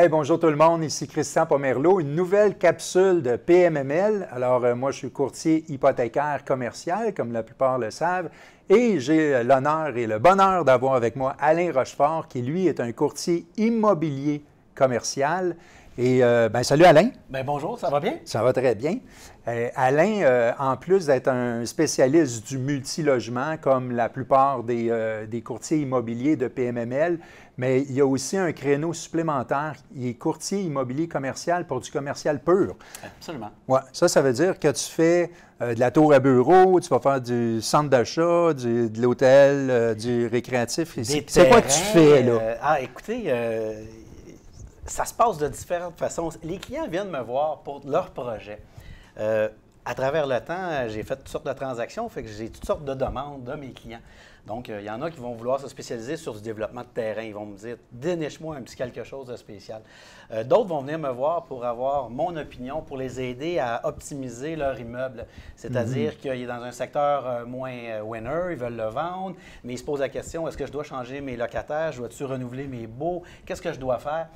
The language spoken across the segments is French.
Hey, bonjour tout le monde, ici Christian Pomerleau, une nouvelle capsule de PMML. Alors, euh, moi, je suis courtier hypothécaire commercial, comme la plupart le savent, et j'ai l'honneur et le bonheur d'avoir avec moi Alain Rochefort, qui lui est un courtier immobilier commercial. Et euh, ben, salut Alain. Ben, bonjour, ça va bien? Ça va très bien. Euh, Alain, euh, en plus d'être un spécialiste du multilogement, comme la plupart des, des, courtiers immobiliers de PMML, mais il y a aussi un créneau supplémentaire. Il est courtier immobilier commercial pour du commercial pur. Absolument. Ouais, ça, ça veut dire que tu fais de la tour à bureau, tu vas faire du centre d'achat, de l'hôtel, du récréatif. C'est quoi que tu fais, là? ah, écoutez, ça se passe de différentes façons. Les clients viennent me voir pour leur projet. Euh, à travers le temps, j'ai fait toutes sortes de transactions, fait que j'ai toutes sortes de demandes de mes clients. Donc, euh, il y en a qui vont vouloir se spécialiser sur du développement de terrain. Ils vont me dire, déniche-moi un petit quelque chose de spécial. Euh, d'autres vont venir me voir pour avoir mon opinion, pour les aider à optimiser leur immeuble. C'est-à-dire mhm. qu'il est dans un secteur moins winner, ils veulent le vendre, mais ils se posent la question, est-ce que je dois changer mes locataires? Je dois-tu renouveler mes baux? Qu'est-ce que je dois faire?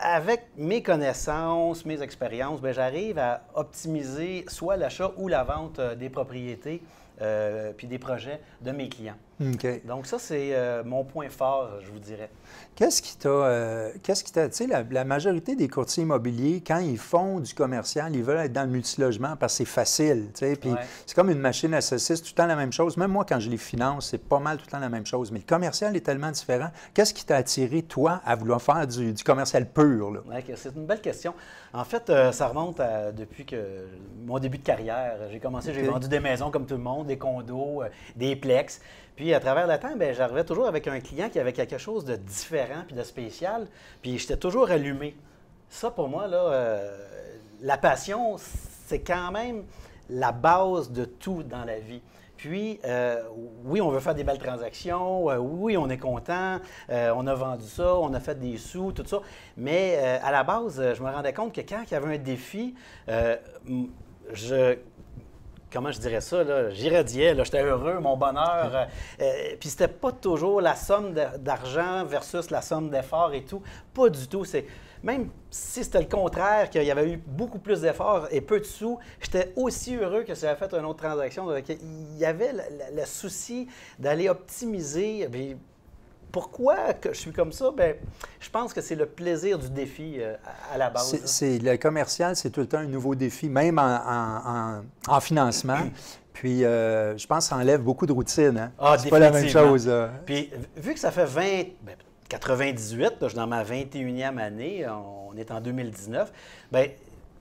avec mes connaissances, mes expériences, ben, j'arrive à optimiser soit l'achat ou la vente euh, des propriétés euh, puis des projets de mes clients. Donc ça, c'est euh, mon point fort, je vous dirais. Qu'est-ce qui t'a... Euh, qu'est-ce qui t'a... Tu sais, la, majorité des courtiers immobiliers, quand ils font du commercial, ils veulent être dans le multilogement parce que c'est facile, tu sais, puis c'est comme une machine à saucisses, tout le temps la même chose. Même moi, quand je les finance, c'est pas mal tout le temps la même chose. Mais le commercial est tellement différent. Qu'est-ce qui t'a attiré, toi, à vouloir faire du, commercial pur, là? c'est une belle question. En fait, ça remonte à, depuis que mon début de carrière. J'ai commencé, j'ai vendu des maisons comme tout le monde, des condos, des plex. Puis à travers le temps, ben, j'arrivais toujours avec un client qui avait quelque chose de différent puis de spécial, puis j'étais toujours allumé. Ça, pour moi, là, euh, la passion, c'est quand même la base de tout dans la vie. Puis, euh, oui, on veut faire des belles transactions, euh, oui, on est content, on a vendu ça, on a fait des sous, tout ça. Mais à la base, je me rendais compte que quand il y avait un défi, je comment je dirais ça, j'irradiais, j'étais heureux, mon bonheur. Euh, euh, puis c'était pas toujours la somme d'argent versus la somme d'efforts et tout. Pas du tout. C'est Même si c'était le contraire, qu'il y avait eu beaucoup plus d'efforts et peu de sous, j'étais aussi heureux que si j'avais fait une autre transaction. Il y avait le, souci d'aller optimiser. Pourquoi que je suis comme ça? Bien, je pense que c'est le plaisir du défi euh, à, la base. C'est, le commercial, c'est tout le temps un nouveau défi, même en, financement. Puis, euh, je pense que ça enlève beaucoup de routine. Hein? Ah, c'est pas la même chose. Puis, vu que ça fait 20, 98, ben, je suis dans ma 21e année, on est en 2019, bien,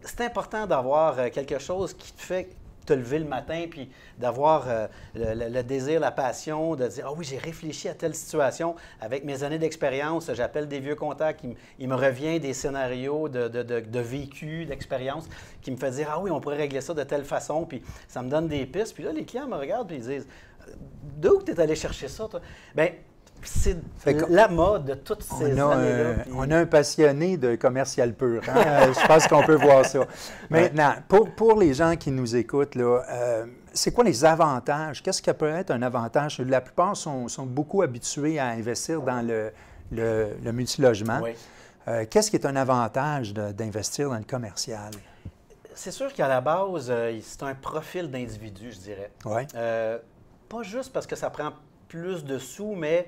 c'est important d'avoir euh, quelque chose qui te fait te lever le matin, puis d'avoir euh, le, désir, la passion, de dire, ah oui, j'ai réfléchi à telle situation avec mes années d'expérience, j'appelle des vieux contacts, il, me revient des scénarios de, de, de, vécu, d'expérience, qui me fait dire, ah oui, on pourrait régler ça de telle façon, puis ça me donne des pistes. Puis là, les clients me regardent, puis ils disent, d'où tu es allé chercher ça, toi? Bien, c'est la mode de toutes ces années-là. On a un passionné de commercial pur. Hein? Euh, je pense qu'on peut voir ça. Maintenant, pour, pour les gens qui nous écoutent, là, euh, c'est quoi les avantages? Qu'est-ce qui peut être un avantage? La plupart sont, sont beaucoup habitués à investir dans le, le, multilogement. Euh, qu'est-ce qui est un avantage d'investir dans le commercial? C'est sûr qu'à la base, c'est un profil d'individu, je dirais. Oui. pas juste parce que ça prend plus de sous, mais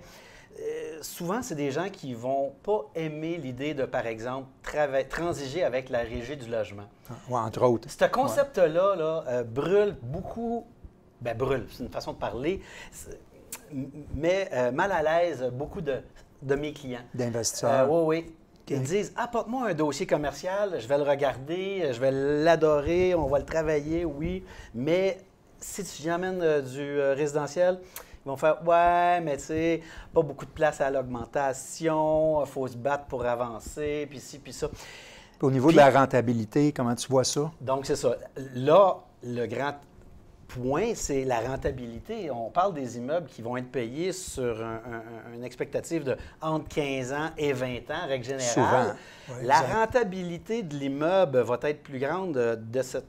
euh, souvent, c'est des gens qui vont pas aimer l'idée de, par exemple, transiger avec la régie du logement. Oui, entre autres. Ce concept-là là, euh, brûle beaucoup, ben brûle, c'est une façon de parler, mais euh, mal à l'aise beaucoup de, de mes clients. D'investisseurs. oui, oui. Ils disent apporte-moi un dossier commercial, je vais le regarder, je vais l'adorer, on va le travailler, oui, mais si tu amènes du résidentiel, vont faire Ouais, mais tu sais, pas beaucoup de place à l'augmentation, il faut se battre pour avancer, puis ci, puis ça. Au niveau de la rentabilité, comment tu vois ça? Donc, c'est ça. Là, le grand point, c'est la rentabilité. On parle des immeubles qui vont être payés sur un, une expectative de entre 15 ans et 20 ans, règle générale. Souvent. la rentabilité de l'immeuble va être plus grande de cette,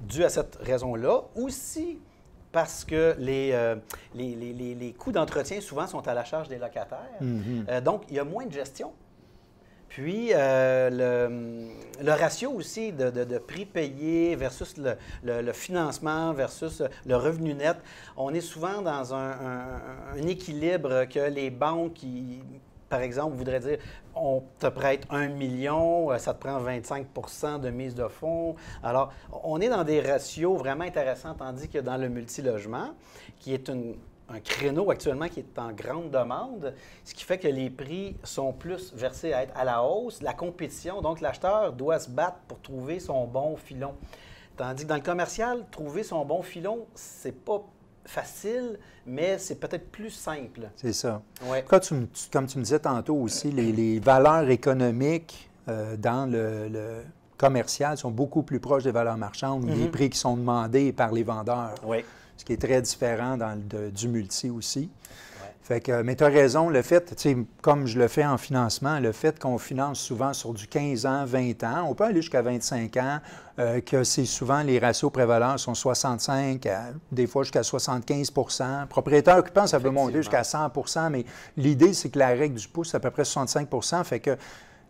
due à cette raison-là. Aussi, parce que euh, les, les, les, coûts d'entretien souvent sont à la charge des locataires. Mhm. Euh, donc, il y a moins de gestion. Puis le, le, ratio aussi de, de, prix payé versus le, le, financement versus le revenu net, on est souvent dans un, un équilibre que les banques qui par exemple, voudrait dire on te prête un million, euh, ça te prend 25% de mise de fonds. Alors, on est dans des ratios vraiment intéressants, tandis que dans le multilogement, qui est un créneau actuellement qui est en grande demande, ce qui fait que les prix sont plus versés à être à la hausse. La compétition, donc l'acheteur doit se battre pour trouver son bon filon. Tandis que dans le commercial, trouver son bon filon, c'est pas facile, mais c'est peut-être plus simple. C'est ça. comme tu me disais tantôt aussi, les, valeurs économiques euh, dans le, commercial sont beaucoup plus proches des valeurs marchandes, les mhm. prix qui sont demandés par les vendeurs. Oui. Ce qui est très différent dans le, du multi aussi mais tu as raison, le fait, comme je le fais en financement, le fait qu'on finance souvent sur du 15 ans, 20 ans, on peut aller jusqu'à 25 ans, euh, que c'est souvent les ratios prévalents sont 65, des fois jusqu'à 75% Propriétaire occupant, ça peut monter jusqu'à 100% mais l'idée, c'est que la règle du pouce, c'est à peu près 65 fait que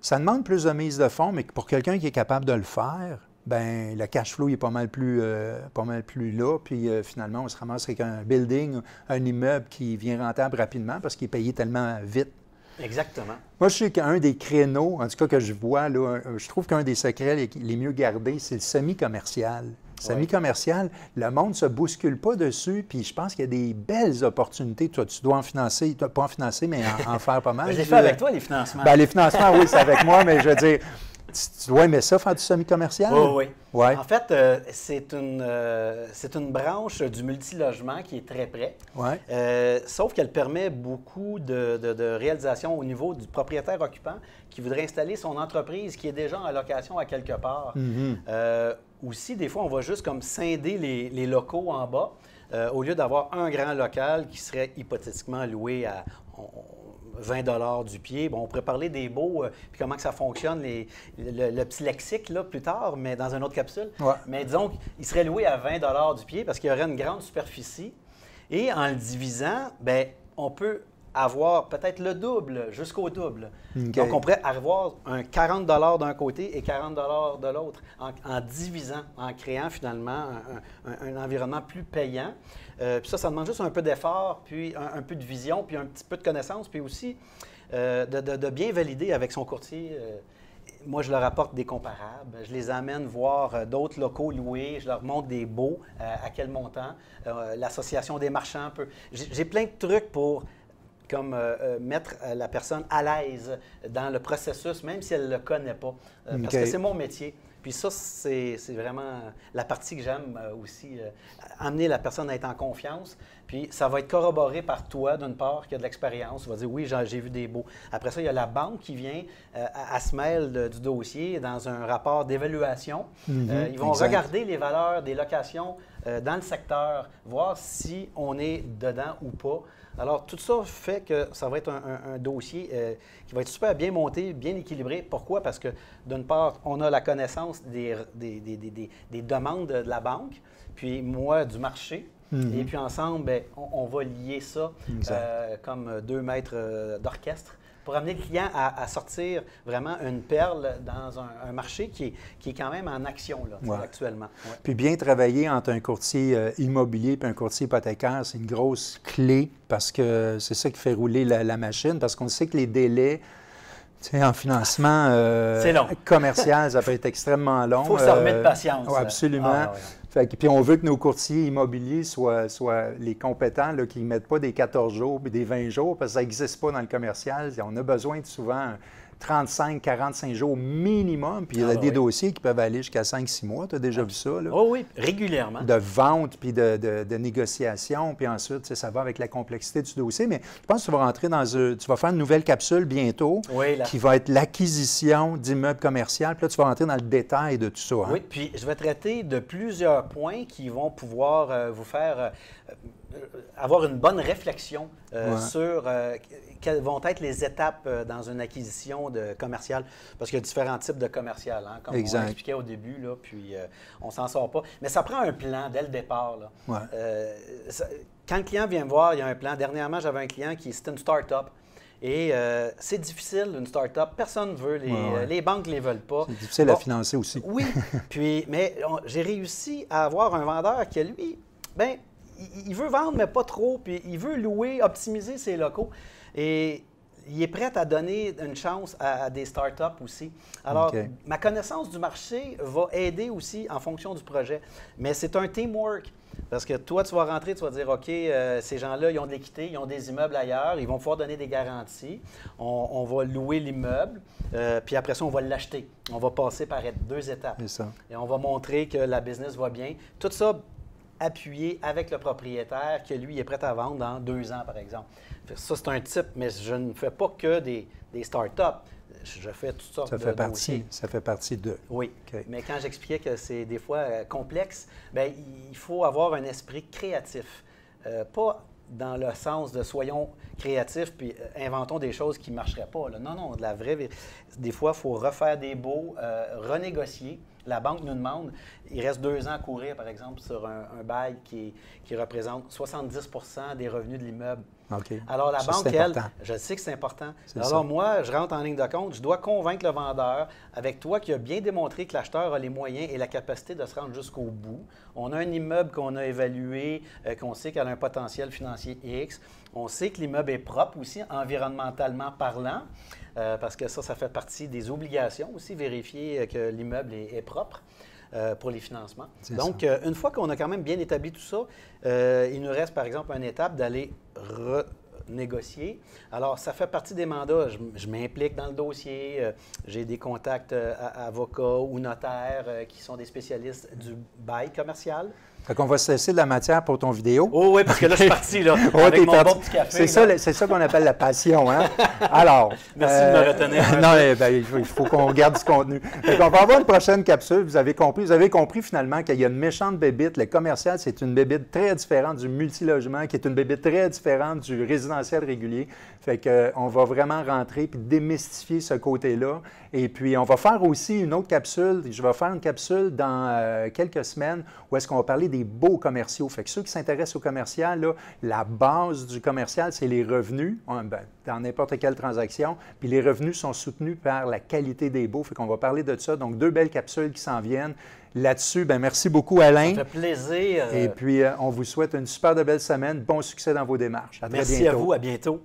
ça demande plus de mise de fonds, mais pour quelqu'un qui est capable de le faire, ben le cash flow est pas mal plus, euh, pas mal plus là. Puis euh, finalement, on se ramasse avec un building, un immeuble qui vient rentable rapidement parce qu'il est payé tellement vite. Exactement. Moi, je sais qu'un des créneaux, en tout cas que je vois, là, je trouve qu'un des secrets les, mieux gardés, c'est le semi-commercial. Semi-commercial, le monde ne se bouscule pas dessus, puis je pense qu'il y a des belles opportunités. Toi, tu dois en financer, pas en financer, mais en, faire pas mal. J'ai fait avec toi les financements. Bien, les financements, oui, c'est avec moi, mais je veux dire, tu dois aimer ça, faire du semi-commercial? oui. Ouais. En fait, euh, c'est une, euh, une branche du multilogement qui est très près. Ouais. Euh, sauf qu'elle permet beaucoup de, de, réalisations au niveau du propriétaire occupant qui voudrait installer son entreprise qui est déjà en location à quelque part. Mm-hmm. aussi, des fois, on va juste comme scinder les, les locaux en bas. au lieu d'avoir un grand local qui serait hypothétiquement loué à, 20 du pied. Bon, on pourrait parler des beaux, euh, puis comment que ça fonctionne, les, le, petit lexique là, plus tard, mais dans une autre capsule. Mais disons qu'il serait loué à 20 du pied parce qu'il y aurait une grande superficie. Et en le divisant, ben on peut avoir peut-être le double jusqu'au double. Donc, on pourrait avoir un 40 d'un côté et 40 de l'autre en, divisant, en créant finalement un environnement plus payant. Euh, puis ça, ça demande juste un peu d'effort, puis un, peu de vision, puis un petit peu de connaissance, puis aussi euh, de, bien valider avec son courtier. Euh, moi, je leur apporte des comparables. Je les amène voir d'autres locaux loués. Je leur montre des baux, à quel montant. L'association des marchands peut. J'ai plein de trucs pour comme mettre la personne à l'aise dans le processus, même si elle ne le connaît pas. Parce que c'est mon métier. Puis ça, c'est vraiment la partie que j'aime euh, aussi, euh, amener la personne à être en confiance. Puis ça va être corroboré par toi, d'une part, qui a de l'expérience. Tu vas dire, oui, j'ai vu des beaux. Après ça, il y a la banque qui vient euh, à, se mêler du dossier dans un rapport d'évaluation. Mhm, ils vont regarder les valeurs des locations dans le secteur, voir si on est dedans ou pas. Alors, tout ça fait que ça va être un, dossier euh, qui va être super bien monté, bien équilibré. Pourquoi? Parce que, d'une part, on a la connaissance des, des, demandes de la banque, puis moi, du marché. Mhm. Et puis ensemble, ben, on, va lier ça euh, comme deux maîtres euh, d'orchestre pour amener le client à, sortir vraiment une perle dans un, marché qui est, qui est, quand même en action là, actuellement. Puis bien travailler entre un courtier euh, immobilier et un courtier hypothécaire, c'est une grosse clé parce que c'est ça qui fait rouler la, machine, parce qu'on sait que les délais en financement euh, commercial, ça peut être extrêmement long. Il faut se remettre de patience. absolument. Ah, puis on veut que nos courtiers immobiliers soient, soient les compétents, là, qui ne mettent pas des 14 jours et des 20 jours, parce que ça n'existe pas dans le commercial. On a besoin de souvent 35, 45 jours minimum. Puis il y a ah, des dossiers qui peuvent aller jusqu'à 5-6 mois. Tu as déjà vu ça? Là? Oh oui, régulièrement. De vente, puis de, de, négociation. Puis ensuite, ça va avec la complexité du dossier. Mais je pense que tu vas rentrer dans Tu vas faire une nouvelle capsule bientôt qui va être l'acquisition d'immeubles commerciaux. Puis là, tu vas rentrer dans le détail de tout ça. Hein? Oui, puis je vais traiter de plusieurs points qui vont pouvoir euh, vous faire... Euh, avoir une bonne réflexion euh, sur euh, quelles vont être les étapes euh, dans une acquisition de commercial, parce qu'il y a différents types de commercial, hein, comme on expliquait au début, là, puis on s'en sort pas. Mais ça prend un plan dès le départ. Là. quand le client vient me voir, il y a un plan. Dernièrement, j'avais un client qui c'était une start-up. Et euh, c'est difficile, une start-up. Personne ne veut. Les, euh, les banques ne les veulent pas. C'est difficile à financer aussi. Oui. Puis, mais j'ai réussi à avoir un vendeur qui, lui, ben, il, veut vendre, mais pas trop. Puis il veut louer, optimiser ses locaux. Et il est prêt à donner une chance à, des start-up aussi. Alors, ma connaissance du marché va aider aussi en fonction du projet. Mais c'est un teamwork. Parce que toi, tu vas rentrer, tu vas dire, OK, euh, ces gens-là, ils ont de l'équité, ils ont des immeubles ailleurs, ils vont pouvoir donner des garanties. On, va louer l'immeuble, euh, puis après ça, on va l'acheter. On va passer par deux étapes. Ça. Et on va montrer que la business va bien. Tout ça appuyé avec le propriétaire que lui est prêt à vendre dans deux ans, par exemple. Ça, c'est un type, mais je ne fais pas que des, des start-up je fais toutes sortes ça de fait partie, Ça fait partie de. Oui. Mais quand j'expliquais que c'est des fois euh, complexe, bien, il faut avoir un esprit créatif. Euh, pas dans le sens de soyons créatifs puis euh, inventons des choses qui ne marcheraient pas. Non, non, de la vraie. Des fois, il faut refaire des baux, renégocier. La banque nous demande, il reste deux ans à courir, par exemple, sur un, bail qui, qui représente 70% des revenus de l'immeuble. Alors, la banque, elle, je sais que c'est important. Alors, moi, je rentre en ligne de compte, je dois convaincre le vendeur, avec toi qui a bien démontré que l'acheteur a les moyens et la capacité de se rendre jusqu'au bout. On a un immeuble qu'on a évalué, euh, qu'on sait qu'il a un potentiel financier X. On sait que l'immeuble est propre aussi, environnementalement parlant, euh, parce que ça, ça fait partie des obligations aussi, vérifier que l'immeuble est, propre. Euh, pour les financements. Donc, une fois qu'on a quand même bien établi tout ça, il nous reste par exemple une étape d'aller renégocier. Alors, ça fait partie des mandats. Je, m'implique dans le dossier. Euh, j'ai des contacts euh, avocats ou notaires euh, qui sont des spécialistes du bail commercial. Fait qu'on va se laisser de la matière pour ton vidéo. Oh oui, parce que là, je suis parti, là, avec mon bon petit café. C'est ça, c'est ça qu'on appelle la passion, hein? Alors... Merci de me retenir. non, eh ben, il faut qu'on garde du contenu. Donc, on va avoir une prochaine capsule. Vous avez compris, vous avez compris finalement qu'il y a une méchante bébite. Le commercial, c'est une bébite très différente du multilogement, qui est une bébite très différente du résidentiel régulier. Fait qu'on va vraiment rentrer puis démystifier ce côté-là. Et puis, on va faire aussi une autre capsule. Je vais faire une capsule dans euh, quelques semaines où est-ce qu'on va parler des beaux commerciaux. Fait que ceux qui s'intéressent au commercial, là, la base du commercial, c'est les revenus hein, ben, dans n'importe quelle transaction. Puis les revenus sont soutenus par la qualité des beaux. Fait qu'on va parler de ça. Donc, deux belles capsules qui s'en viennent. Là-dessus, ben merci beaucoup, Alain. Ça fait plaisir. Et puis, euh, on vous souhaite une super de belle semaine. Bon succès dans vos démarches. À merci à vous. À bientôt.